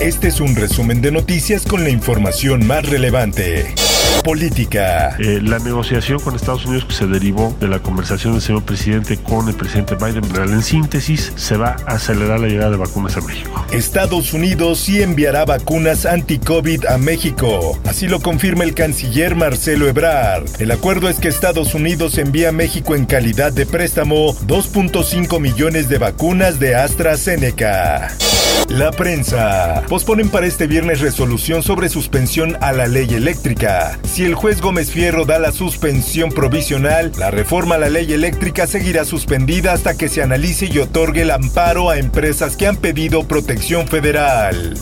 Este es un resumen de noticias con la información más relevante. Política. Eh, la negociación con Estados Unidos que se derivó de la conversación del señor presidente con el presidente Biden, en síntesis, se va a acelerar la llegada de vacunas a México. Estados Unidos sí enviará vacunas anti-COVID a México. Así lo confirma el canciller Marcelo Ebrard. El acuerdo es que Estados Unidos envía a México en calidad de préstamo 2.5 millones de vacunas de AstraZeneca. La prensa. Posponen para este viernes resolución sobre suspensión a la ley eléctrica. Si el juez Gómez Fierro da la suspensión provisional, la reforma a la ley eléctrica seguirá suspendida hasta que se analice y otorgue el amparo a empresas que han pedido protección federal.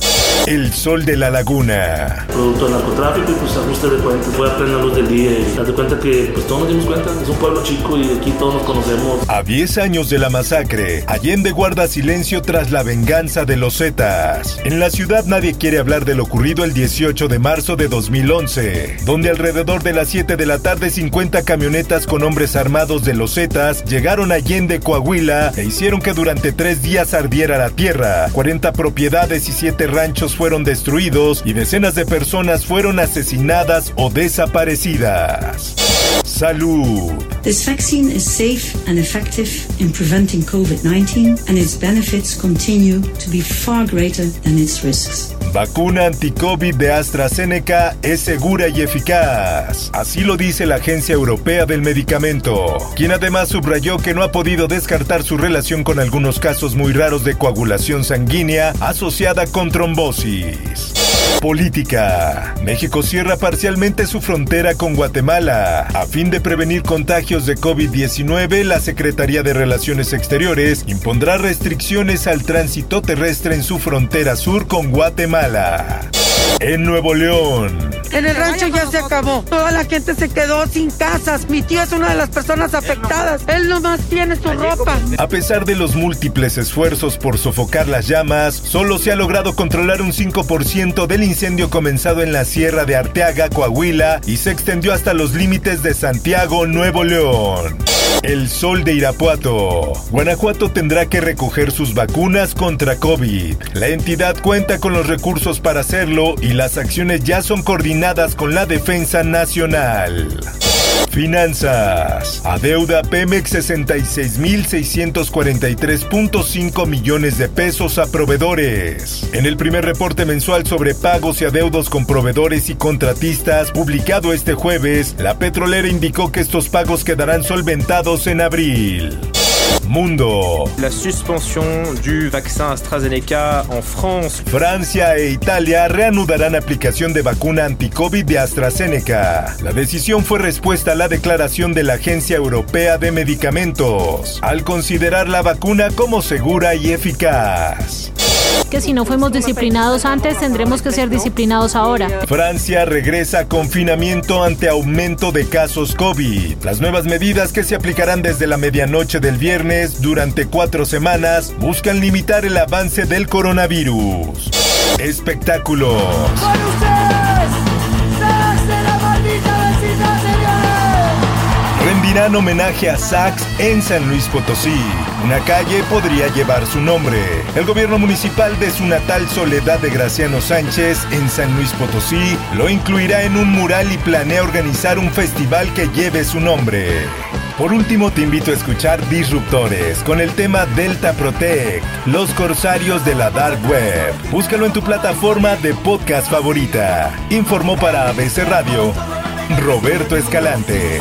El sol de la laguna. Producto del narcotráfico y pues ajuste de cuentas. Fue a plena luz del día y te cuenta que pues todos nos dimos cuenta. Es un pueblo chico y aquí todos nos conocemos. A 10 años de la masacre, Allende guarda silencio tras la venganza de los Zetas. En la ciudad nadie quiere hablar de lo ocurrido el 18 de marzo de 2011, donde alrededor de las 7 de la tarde 50 camionetas con hombres armados de los Zetas llegaron a Allende, Coahuila e hicieron que durante tres días ardiera la tierra. 40 propiedades y 7 ranchos fueron destruidos y decenas de personas fueron asesinadas o desaparecidas. Salud. This vaccine is safe and effective in preventing COVID-19 and its benefits continue to be far greater than its risks. Vacuna anti-COVID de AstraZeneca es segura y eficaz. Así lo dice la Agencia Europea del Medicamento, quien además subrayó que no ha podido descartar su relación con algunos casos muy raros de coagulación sanguínea asociada con trombosis. Política. México cierra parcialmente su frontera con Guatemala. A fin de prevenir contagios de COVID-19, la Secretaría de Relaciones Exteriores impondrá restricciones al tránsito terrestre en su frontera sur con Guatemala. En Nuevo León. En el rancho ya se acabó. Toda la gente se quedó sin casas. Mi tío es una de las personas afectadas. Él nomás tiene su ropa. A pesar de los múltiples esfuerzos por sofocar las llamas, solo se ha logrado controlar un 5% del incendio comenzado en la Sierra de Arteaga, Coahuila, y se extendió hasta los límites de Santiago, Nuevo León. El sol de Irapuato. Guanajuato tendrá que recoger sus vacunas contra COVID. La entidad cuenta con los recursos para hacerlo y las acciones ya son coordinadas con la Defensa Nacional. Finanzas. Adeuda Pemex 66.643.5 millones de pesos a proveedores. En el primer reporte mensual sobre pagos y adeudos con proveedores y contratistas, publicado este jueves, la petrolera indicó que estos pagos quedarán solventados en abril. Mundo. La suspensión du vaccin AstraZeneca en France. Francia e Italia reanudarán aplicación de vacuna anti-COVID de AstraZeneca. La decisión fue respuesta a la declaración de la Agencia Europea de Medicamentos, al considerar la vacuna como segura y eficaz que si no fuimos disciplinados antes, tendremos que ser disciplinados ahora. Francia regresa a confinamiento ante aumento de casos COVID. Las nuevas medidas que se aplicarán desde la medianoche del viernes durante cuatro semanas buscan limitar el avance del coronavirus. Espectáculos. Rendirán homenaje a Sax en San Luis Potosí. Una calle podría llevar su nombre. El gobierno municipal de su natal Soledad de Graciano Sánchez en San Luis Potosí lo incluirá en un mural y planea organizar un festival que lleve su nombre. Por último, te invito a escuchar Disruptores con el tema Delta Protect, los corsarios de la Dark Web. Búscalo en tu plataforma de podcast favorita. Informó para ABC Radio Roberto Escalante.